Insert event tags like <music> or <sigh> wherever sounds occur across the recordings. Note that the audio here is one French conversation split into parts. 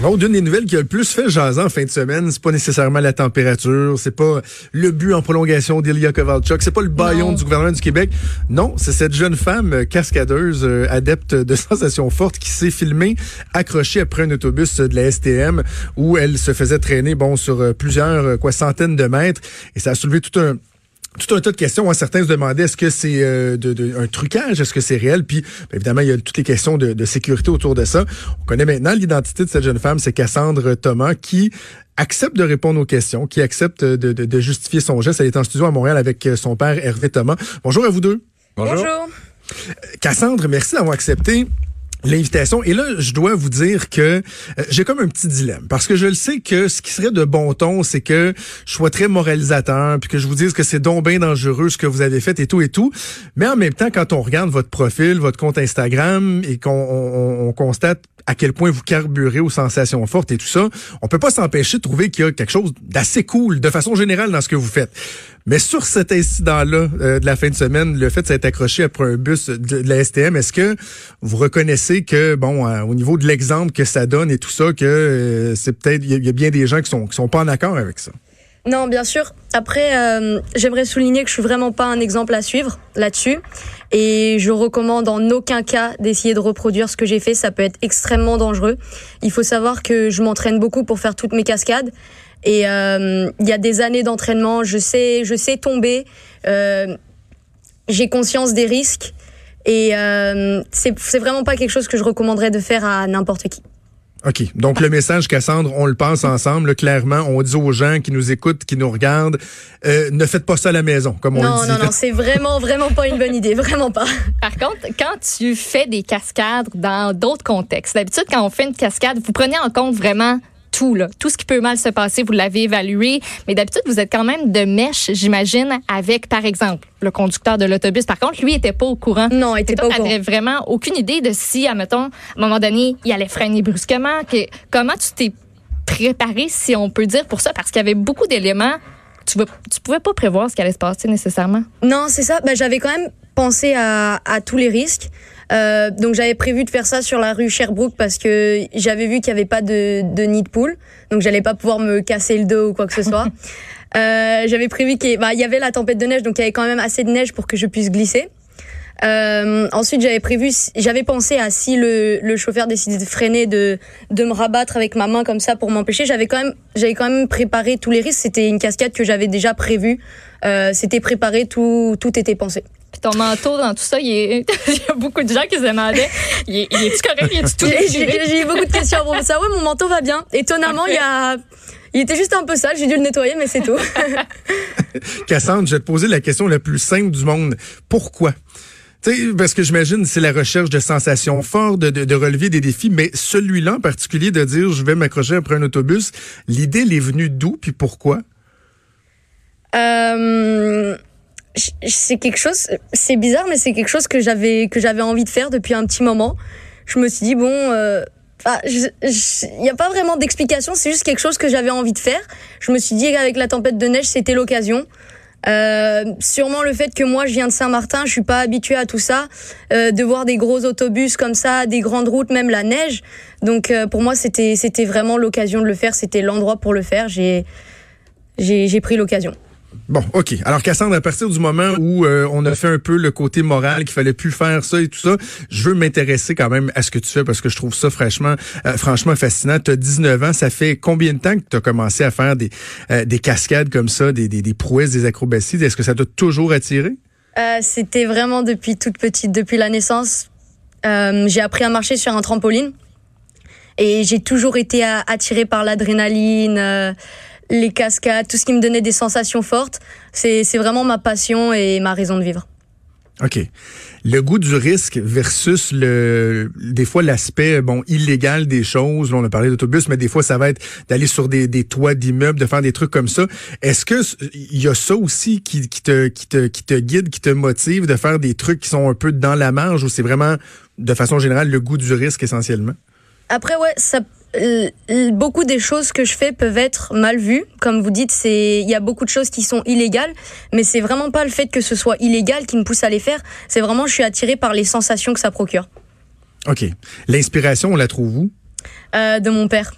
Bon, d'une des nouvelles qui a le plus fait jaser en fin de semaine, c'est pas nécessairement la température, c'est pas le but en prolongation d'Ilya Kovalchuk, c'est pas le baillon du gouvernement du Québec. Non, c'est cette jeune femme euh, cascadeuse euh, adepte de <laughs> sensations fortes qui s'est filmée accrochée après un autobus de la STM où elle se faisait traîner bon sur euh, plusieurs quoi centaines de mètres et ça a soulevé tout un tout un tas de questions. Hein. Certains se demandaient est-ce que c'est euh, de, un trucage, est-ce que c'est réel? Puis ben, évidemment, il y a toutes les questions de, sécurité autour de ça. On connaît maintenant l'identité de cette jeune femme, c'est Cassandre Thomas, qui accepte de répondre aux questions, qui accepte de, de, justifier son geste. Elle est en studio à Montréal avec euh, son père Hervé Thomas. Bonjour à vous deux. Bonjour. Bonjour. Cassandre, merci d'avoir accepté l'invitation. Et là, je dois vous dire que euh, j'ai comme un petit dilemme parce que je le sais que ce qui serait de bon ton, c'est que je sois très moralisateur puis que je vous dise que c'est donc dangereux ce que vous avez fait et tout et tout. Mais en même temps, quand on regarde votre profil, votre compte Instagram et qu'on on, constate à quel point vous carburez aux sensations fortes et tout ça, on peut pas s'empêcher de trouver qu'il y a quelque chose d'assez cool de façon générale dans ce que vous faites. Mais sur cet incident-là euh, de la fin de semaine, le fait de s'être accroché après un bus de, la STM, est-ce que vous reconnaissez que, bon, euh, au niveau de l'exemple que ça donne et tout ça, que euh, c'est peut-être, il y, a bien des gens qui sont, qui sont pas en accord avec ça? Non, bien sûr. Après, j'aimerais souligner que je suis vraiment pas un exemple à suivre là-dessus. Et je recommande en aucun cas d'essayer de reproduire ce que j'ai fait. Ça peut être extrêmement dangereux. Il faut savoir que je m'entraîne beaucoup pour faire toutes mes cascades. Et euh, il y a des années d'entraînement, je sais, je sais tomber. Euh, j'ai conscience des risques et euh, c'est vraiment pas quelque chose que je recommanderais de faire à n'importe qui. OK. Donc, le message, Cassandre, on le pense ensemble. clairement, on dit aux gens qui nous écoutent, qui nous regardent, euh, ne faites pas ça à la maison, comme on le dit. Non, non, non, c'est vraiment, vraiment pas une bonne idée. Vraiment pas. <laughs> Par contre, quand tu fais des cascades dans d'autres contextes, d'habitude, quand on fait une cascade, vous prenez en compte vraiment tout, là. Tout ce qui peut mal se passer, vous l'avez évalué. Mais d'habitude, vous êtes quand même de mèche, j'imagine, avec, par exemple, le conducteur de l'autobus. Par contre, lui, était pas au courant. Non, il était pas au courant. n'avais vraiment aucune idée de si, admettons, à un moment donné, il allait freiner brusquement. Que, comment tu t'es préparé, si on peut dire, pour ça? Parce qu'il y avait beaucoup d'éléments tu ne tu pouvais pas prévoir ce qui allait se passer nécessairement. Non, c'est ça. Ben, j'avais quand même pensé à, à tous les risques. Euh, donc j'avais prévu de faire ça sur la rue Sherbrooke parce que j'avais vu qu'il n'y avait pas de, de nid de poule, donc j'allais pas pouvoir me casser le dos ou quoi que ce soit. <laughs> euh, j'avais prévu qu'il bah, y avait la tempête de neige, donc il y avait quand même assez de neige pour que je puisse glisser. Euh, ensuite, j'avais prévu, j'avais pensé à si le, le chauffeur décidait de freiner, de, de me rabattre avec ma main comme ça pour m'empêcher. J'avais quand même, j'avais quand même préparé tous les risques. C'était une cascade que j'avais déjà prévue. Euh, c'était préparé, tout, tout était pensé. Puis ton manteau dans tout ça, <laughs> il, y a beaucoup de gens qui se demandaient, il est, il est correct, il est tout J'ai eu beaucoup de questions pour ça. Oui, mon manteau va bien. Étonnamment, il y a, il était juste un peu sale. J'ai dû le nettoyer, mais c'est tout. <laughs> Cassandre, je vais te poser la question la plus simple du monde. Pourquoi? sais, parce que j'imagine c'est la recherche de sensations fortes, de, de, relever des défis, mais celui-là en particulier de dire je vais m'accrocher après un autobus, l'idée elle est venue d'où puis pourquoi? Euh, c'est quelque chose, c'est bizarre, mais c'est quelque chose que j'avais que j'avais envie de faire depuis un petit moment. Je me suis dit bon, euh, il n'y a pas vraiment d'explication, c'est juste quelque chose que j'avais envie de faire. Je me suis dit qu'avec la tempête de neige, c'était l'occasion. Euh, sûrement le fait que moi je viens de Saint-Martin, je suis pas habituée à tout ça, euh, de voir des gros autobus comme ça, des grandes routes, même la neige. Donc pour moi c'était c'était vraiment l'occasion de le faire, c'était l'endroit pour le faire. J'ai j'ai pris l'occasion. Bon, OK. Alors, Cassandre, à partir du moment où euh, on a fait un peu le côté moral, qu'il fallait plus faire ça et tout ça, je veux m'intéresser quand même à ce que tu fais parce que je trouve ça franchement, euh, franchement fascinant. Tu as 19 ans. Ça fait combien de temps que tu as commencé à faire des, euh, des cascades comme ça, des prouesses, des acrobaties? Est-ce que ça t'a toujours attiré? C'était vraiment depuis toute petite, depuis la naissance. j'ai appris à marcher sur un trampoline et j'ai toujours été attirée par l'adrénaline les cascades, tout ce qui me donnait des sensations fortes. C'est vraiment ma passion et ma raison de vivre. OK. Le goût du risque versus le des fois l'aspect bon illégal des choses. on a parlé d'autobus, mais des fois ça va être d'aller sur des, des toits d'immeubles, de faire des trucs comme ça. Est-ce que il y a ça aussi qui, qui, te qui te qui te guide, qui te motive de faire des trucs qui sont un peu dans la marge ou c'est vraiment de façon générale le goût du risque essentiellement? Après ouais, ça beaucoup des choses que je fais peuvent être mal vues. Comme vous dites, c'est il y a beaucoup de choses qui sont illégales, mais c'est vraiment pas le fait que ce soit illégal qui me pousse à les faire. C'est vraiment je suis attirée par les sensations que ça procure. Ok. L'inspiration, on la trouve où? Euh, De mon père.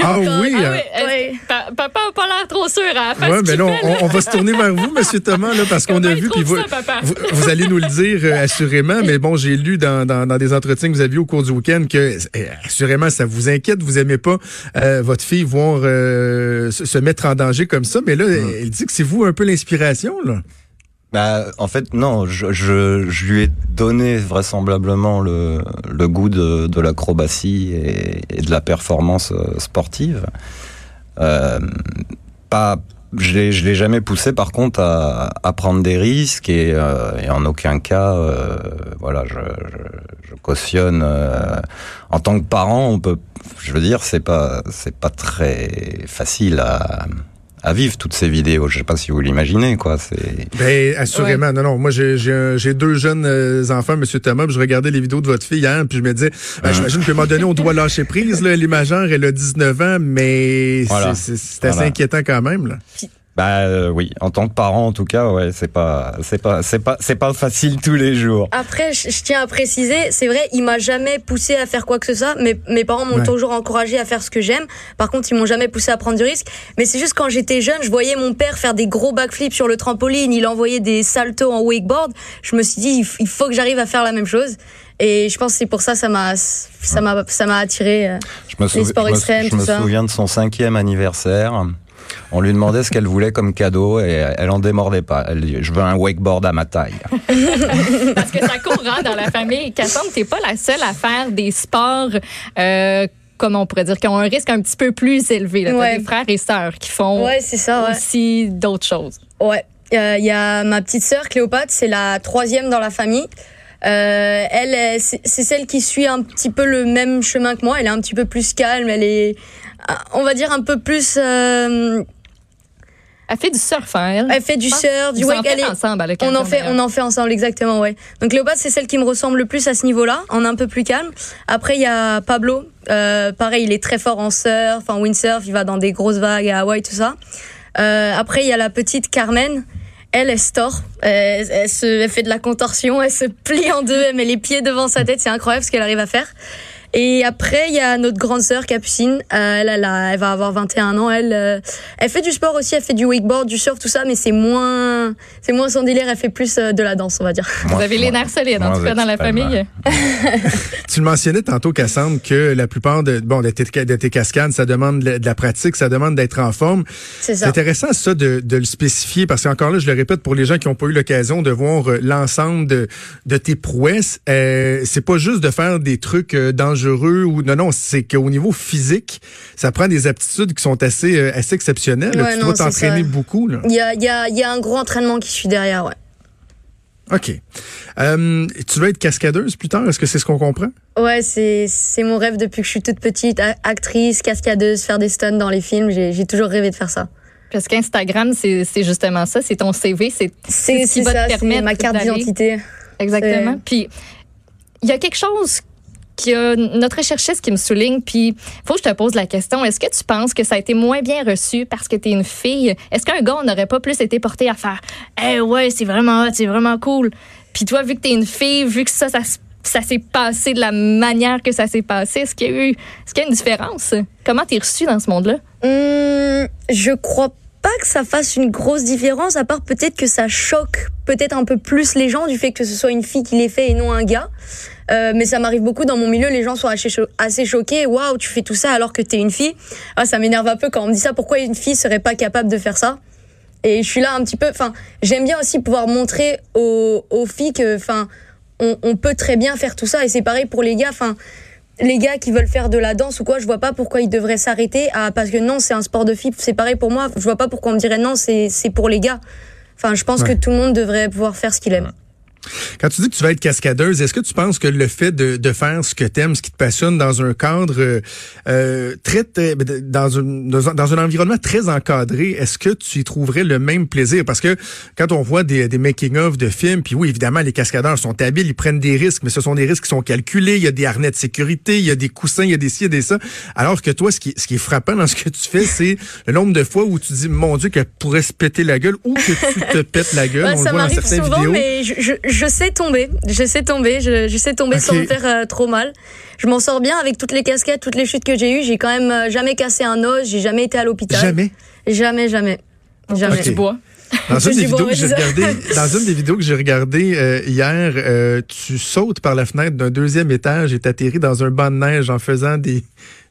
Ah oui. Ah hein. oui, Papa n'a pas l'air trop sûr à la Ouais, non, fait, là. on, on va se tourner vers vous, Monsieur Thomas, là, parce qu'on a vu, puis vous, ça, papa? vous, vous allez nous le dire euh, assurément, mais bon, j'ai lu dans, dans, dans des entretiens que vous aviez au cours du week-end que euh, assurément ça vous inquiète, vous aimez pas euh, votre fille voir euh, se, se mettre en danger comme ça, mais là, elle dit que c'est vous un peu l'inspiration, là. Bah, en fait, non, je, je, je lui ai donné vraisemblablement le, le goût de, de l'acrobatie et, et de la performance euh, sportive. Euh, pas, je je l'ai jamais poussé, par contre, à, à prendre des risques et, euh, et en aucun cas, euh, voilà, je, je, je cautionne. euh, en tant que parent, on peut, je veux dire, c'est pas, c'est pas très facile à, à vivre toutes ces vidéos. Je sais pas si vous l'imaginez, quoi. C'est Ben, assurément. Non, non. Moi, j'ai, j'ai, un- j'ai deux jeunes euh, enfants, Monsieur Thomas, puis je regardais les vidéos de votre fille hier, puis je me disais, ben, j'imagine qu'à un moment donné, on doit lâcher prise, là. Les majeures, elle a 19 ans, mais Voilà. c'est, c'est, c'est assez Voilà. inquiétant quand même, là. Bah euh, oui, en tant que parent en tout cas, ouais, c'est pas c'est pas c'est pas c'est pas facile tous les jours. Après, je, je tiens à préciser, c'est vrai, il m'a jamais poussé à faire quoi que ce soit. Mes, mes parents m'ont Ouais. toujours encouragé à faire ce que j'aime. Par contre, ils m'ont jamais poussé à prendre du risque. Mais c'est juste quand j'étais jeune, je voyais mon père faire des gros backflips sur le trampoline. Il envoyait des saltos en wakeboard. Je me suis dit, il, faut que j'arrive à faire la même chose. Et je pense que c'est pour ça ça m'a ça m'a ça m'a attiré. euh. Je me, souvi- sports je me- extrêmes, je tout me ça. souviens de son cinquième anniversaire. On lui demandait ce qu'elle voulait comme cadeau et elle en démordait pas. Elle dit je veux un wakeboard à ma taille. <laughs> Parce que ça court hein, dans la famille. Cassandre, t'es pas la seule à faire des sports. Euh, comment on pourrait dire, qui ont un risque un petit peu plus élevé. Là. T'as Ouais. des frères et sœurs qui font Ouais, c'est ça. Ouais. aussi d'autres choses. Ouais. Euh, Il y a ma petite sœur Cléopâtre, c'est la troisième dans la famille. Euh, elle, est- c'est celle qui suit un petit peu le même chemin que moi. Elle est un petit peu plus calme. Elle est, euh, on va dire, un peu plus. euh, Elle fait du surf, hein, elle? elle fait du surf, du wake. Elle est- ensemble à on en fait, on en fait ensemble exactement, ouais. Donc Cléopâtre, c'est celle qui me ressemble le plus à ce niveau-là, en un peu plus calme. Après, il y a Pablo. Euh, pareil, il est très fort en surf, en windsurf. Il va dans des grosses vagues à Hawaï, tout ça. Euh, après, il y a la petite Carmen. Elle, elle se tord. Elle, elle se, elle fait de la contorsion. Elle se plie en deux. Elle met les pieds devant sa tête. C'est incroyable ce qu'elle arrive à faire. Et après, il y a notre grande sœur Capucine. Euh, elle, elle, a- elle va avoir 21 ans. Elle, euh, elle fait du sport aussi. Elle fait du wakeboard, du surf, tout ça, mais c'est moins, c'est moins son délire. Elle fait plus euh, de la danse, on va dire. Vous avez les nerfs solides, en tout cas, dans la famille. <laughs> Tu le mentionnais tantôt, Cassandre, que la plupart de, bon, de, tes, de tes cascades, ça demande de la pratique, ça demande d'être en forme. C'est C'est ça. intéressant ça de, de le spécifier parce qu'encore là, je le répète pour les gens qui n'ont pas eu l'occasion de voir l'ensemble de, de tes prouesses, euh, c'est pas juste de faire des trucs euh, dangereux ou non non, c'est qu'au niveau physique, ça prend des aptitudes qui sont assez euh, assez exceptionnelles. là. Ouais, tu non, dois t'entraîner ça. beaucoup là. Il y a, il y a, il y a un gros entraînement qui suit derrière, ouais. OK. Euh, tu veux être cascadeuse plus tard, est-ce que c'est ce qu'on comprend? Ouais, c'est, c'est mon rêve depuis que je suis toute petite. A- Actrice, cascadeuse, faire des stunts dans les films. J'ai, j'ai toujours rêvé de faire ça. Parce qu'Instagram, c'est c'est justement ça. C'est ton CV. C'est C'est, ce qui c'est va te ça, permettre ma carte d'aller- d'identité. Exactement. C'est- Puis, il y a quelque chose que notre recherchiste qui me souligne, puis faut que je te pose la question, est-ce que tu penses que ça a été moins bien reçu parce que tu es une fille? Est-ce qu'un gars n'aurait pas plus été porté à faire « Eh ouais, c'est vraiment hot, c'est vraiment cool ». Puis toi, vu que tu es une fille, vu que ça, ça, ça s'est passé de la manière que ça s'est passé, est-ce qu'il y a eu est-ce qu'il y a une différence? Comment tu es reçu dans ce monde-là? Hum, je crois pas que ça fasse une grosse différence, à part peut-être que ça choque peut-être un peu plus les gens du fait que ce soit une fille qui l'ait fait et non un gars. Euh, mais ça m'arrive beaucoup dans mon milieu, les gens sont assez, cho- assez choqués. Waouh, tu fais tout ça alors que t'es une fille. Ah, ça m'énerve un peu quand on me dit ça. Pourquoi une fille serait pas capable de faire ça? Et je suis là un petit peu. Enfin, j'aime bien aussi pouvoir montrer aux, aux filles que, enfin, on, on peut très bien faire tout ça. Et c'est pareil pour les gars. Enfin, les gars qui veulent faire de la danse ou quoi, je vois pas pourquoi ils devraient s'arrêter à parce que non, c'est un sport de filles. C'est pareil pour moi. Je vois pas pourquoi on me dirait non, c'est c'est pour les gars. Enfin, je pense Ouais. que tout le monde devrait pouvoir faire ce qu'il aime. Quand tu dis que tu vas être cascadeuse, est-ce que tu penses que le fait de, de faire ce que t'aimes, ce qui te passionne dans un cadre euh, euh, très, très- dans un, dans un dans un environnement très encadré, est-ce que tu y trouverais le même plaisir? Parce que quand on voit des, des making of de films, puis oui évidemment les cascadeurs sont habiles, ils prennent des risques, mais ce sont des risques qui sont calculés. Il y a des harnais de sécurité, il y a des coussins, il y a des ci, il y a des ça. Alors que toi, ce qui, ce qui est frappant dans ce que tu fais, c'est le nombre de fois où tu dis mon Dieu qu'elle pourrait se péter la gueule ou que tu te <laughs> pètes la gueule. Ouais, on ça le voit dans certaines souvent, vidéos. mais je, je, je sais tomber, je sais tomber, je, je sais tomber sans me faire euh, trop mal. Je m'en sors bien avec toutes les casquettes, toutes les chutes que j'ai eues. J'ai quand même euh, jamais cassé un os, j'ai jamais été à l'hôpital. Jamais? Jamais, jamais. Jamais. Ok. Du bois. Dans une, <laughs> des vidéos que j'ai regardé, dans une des vidéos que j'ai regardées euh, hier, euh, tu sautes par la fenêtre d'un deuxième étage et t'atterris dans un banc de neige en faisant des,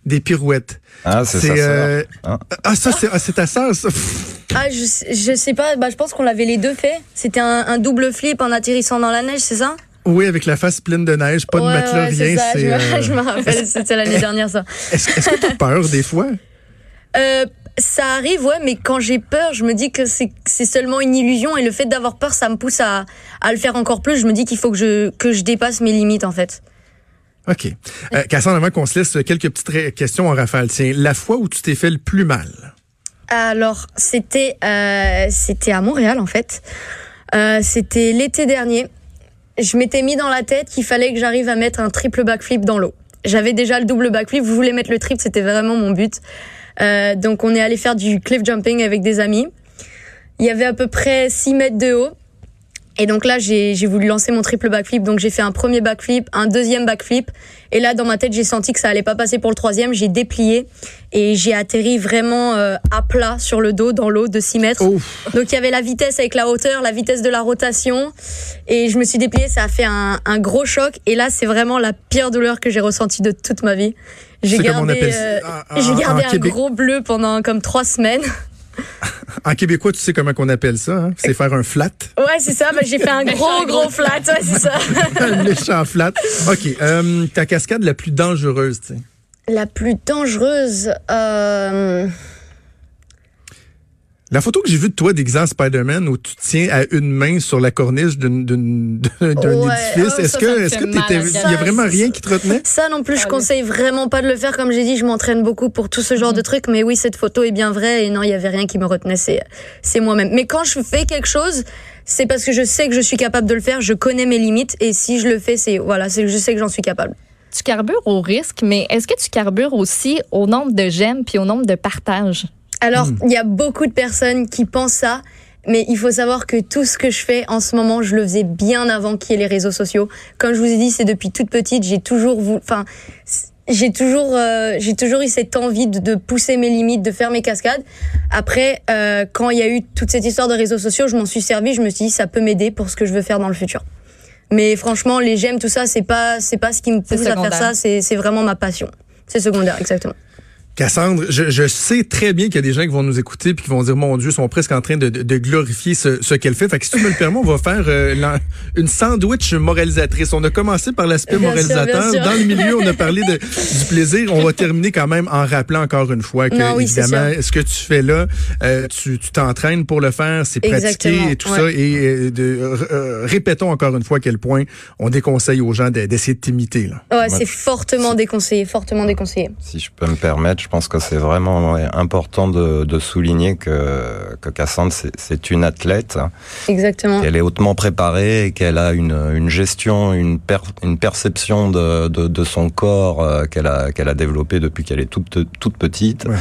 des pirouettes. Ah, c'est ça. euh, Hein ah ça c'est ah, ta sœur ça? Ah, je, je sais pas, bah, je pense qu'on l'avait les deux fait. C'était un, un double flip en atterrissant dans la neige, c'est ça? Oui, avec la face pleine de neige, pas de matelas, ouais, c'est rien. ça, je, me, euh, je me rappelle, c'était l'année dernière ça. Est-ce que tu as <laughs> peur des fois? Euh, ça arrive, ouais, mais quand j'ai peur, je me dis que c'est c'est seulement une illusion et le fait d'avoir peur, ça me pousse à, à le faire encore plus. Je me dis qu'il faut que je, que je dépasse mes limites en fait. OK. Euh, Cassandre, avant qu'on se laisse quelques petites questions en rafale, tiens, la fois où tu t'es fait le plus mal? Alors, c'était euh, c'était à Montréal en fait. Euh, c'était l'été dernier. Je m'étais mis dans la tête qu'il fallait que j'arrive à mettre un triple backflip dans l'eau. J'avais déjà le double backflip, je voulais mettre le triple, c'était vraiment mon but. Euh, donc on est allé faire du cliff jumping avec des amis. Il y avait à peu près 6 mètres de haut. Et donc là, j'ai voulu lancer mon triple backflip. Donc j'ai fait un premier backflip, un deuxième backflip. Et là, dans ma tête, j'ai senti que ça allait pas passer pour le troisième. J'ai déplié et j'ai atterri vraiment euh, à plat sur le dos dans l'eau de 6 mètres. Ouf. Donc il y avait la vitesse avec la hauteur, la vitesse de la rotation. Et je me suis dépliée, ça a fait un, un gros choc. Et là, c'est vraiment la pire douleur que j'ai ressentie de toute ma vie. J'ai gardé, euh, j'ai gardé un gros bleu pendant comme trois semaines. En québécois, tu sais comment qu'on appelle ça, hein? C'est faire un flat. Ouais, c'est ça. Bah, j'ai fait un <laughs> gros, gros flat. Ouais, c'est ça. <laughs> un méchant flat. OK. euh, ta cascade la plus dangereuse, tu sais? La plus dangereuse. Euh... La photo que j'ai vue de toi déguisé en Spider-Man où tu tiens à une main sur la corniche d'une- d'une- d'un d'un Ouais, édifice, oh, est-ce que est-ce que il y a vraiment rien qui te retenait? Ça non plus, je conseille vraiment pas de le faire. Comme j'ai dit, je m'entraîne beaucoup pour tout ce genre de trucs. Mais oui, cette photo est bien vraie. Et non, il y avait rien qui me retenait. C'est, c'est moi-même. Mais quand je fais quelque chose, c'est parce que je sais que je suis capable de le faire. Je connais mes limites. Et si je le fais, c'est, voilà, c'est, je sais que j'en suis capable. Tu carbures au risque, mais est-ce que tu carbures aussi au nombre de j'aime puis au nombre de partages? Alors, il y a beaucoup de personnes qui pensent ça. Mais il faut savoir que tout ce que je fais en ce moment, je le faisais bien avant qu'il y ait les réseaux sociaux. Comme je vous ai dit, c'est depuis toute petite, j'ai toujours voulu, enfin, j'ai toujours, euh, j'ai toujours eu cette envie de, de pousser mes limites, de faire mes cascades. Après, euh, quand il y a eu toute cette histoire de réseaux sociaux, je m'en suis servi. Je me suis dit, ça peut m'aider pour ce que je veux faire dans le futur. Mais franchement, les j'aime, tout ça, c'est pas, c'est pas ce qui me pousse à faire ça. C'est, c'est vraiment ma passion. C'est secondaire, exactement. Cassandre, je, je sais très bien qu'il y a des gens qui vont nous écouter puis qui vont dire mon Dieu, ils sont presque en train de, de, de glorifier ce, ce qu'elle fait. Fait que si tu me le permets, on va faire euh, une sandwich moralisatrice. On a commencé par l'aspect moralisateur. sûr. Dans le milieu, on a parlé de, du plaisir. On va terminer quand même en rappelant encore une fois que Non, oui, c'est évidemment, ce que tu fais là, euh, tu tu t'entraînes pour le faire, c'est pratiqué et tout ouais. ça. Et euh, de, euh, répétons encore une fois à quel point on déconseille aux gens de- d'essayer de t'imiter. Là. Ouais, Ouais. c'est fortement déconseillé, fortement déconseillé. Si je peux me permettre, je pense que c'est vraiment ouais, important de, de souligner que, que Cassandre, c'est- une athlète, Exactement. qu'elle est hautement préparée et qu'elle a une, une gestion, une, per- une perception de, de, de son corps euh, qu'elle a, qu'elle a développée depuis qu'elle est toute, toute petite. Ouais.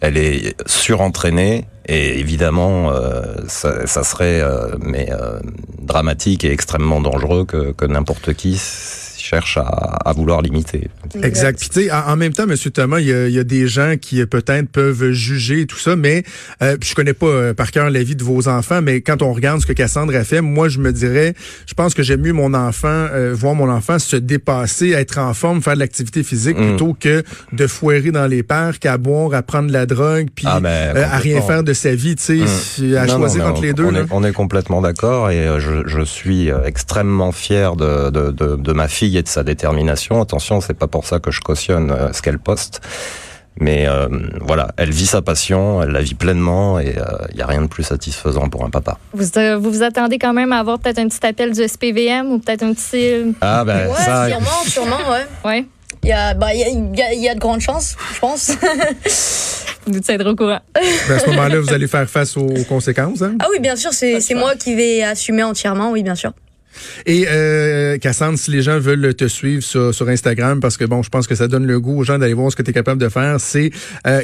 Elle est surentraînée et évidemment, euh, ça, ça serait euh, mais euh, dramatique et extrêmement dangereux que, que n'importe qui cherche à, à vouloir l'imiter. Exact. Puis tu sais, en, en même temps, Monsieur Thomas, il y a, y a des gens qui euh, peut-être peuvent juger tout ça, mais euh, je connais pas euh, par cœur la vie de vos enfants, mais quand on regarde ce que Cassandre a fait, moi je me dirais, je pense que j'aime mieux mon enfant, euh, voir mon enfant se dépasser, être en forme, faire de l'activité physique, Mm. plutôt que de foirer dans les parcs, à boire, à prendre de la drogue, puis Ah, ben, euh, à rien faire de sa vie, tu sais, Mm. à Non, choisir entre on- les deux. On est, on est complètement d'accord et je, je suis extrêmement fier de, de, de, de ma fille et de sa détermination. Attention, c'est pas pour ça que je cautionne euh, ce qu'elle poste. Mais euh, voilà, elle vit sa passion, elle la vit pleinement et il n'y a rien de plus satisfaisant pour un papa. Vous, euh, vous vous attendez quand même à avoir peut-être un petit appel du SPVM ou peut-être un petit... Ah ben Ouais, ça, sûrement, sûrement, ouais. Ouais, Il y a, bah, il y a, il y a- il y a de grandes chances, je pense. <laughs> vous tiendrez au courant. Ben, à ce moment-là, vous allez faire face aux conséquences. Hein? ah oui, bien sûr, c'est moi qui vais assumer entièrement, oui, bien sûr. Et euh, Cassandre, si les gens veulent te suivre sur, sur Instagram, parce que bon, je pense que ça donne le goût aux gens d'aller voir ce que tu es capable de faire, c'est euh,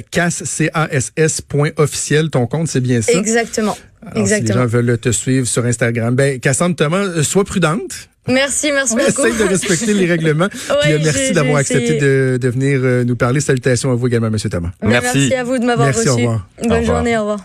officiel ton compte, c'est bien ça? Exactement. Alors, Exactement. Si les gens veulent te suivre sur Instagram, ben Cassandre Thomas, euh, sois prudente. Merci, merci On beaucoup. essaie de respecter les règlements. <laughs> Puis, euh, Ouais, merci d'avoir accepté de, de venir nous parler. Salutations à vous également, Monsieur Thomas. Merci. Merci à vous de m'avoir Merci, au reçu. revoir. Bonne Au revoir. journée, au revoir.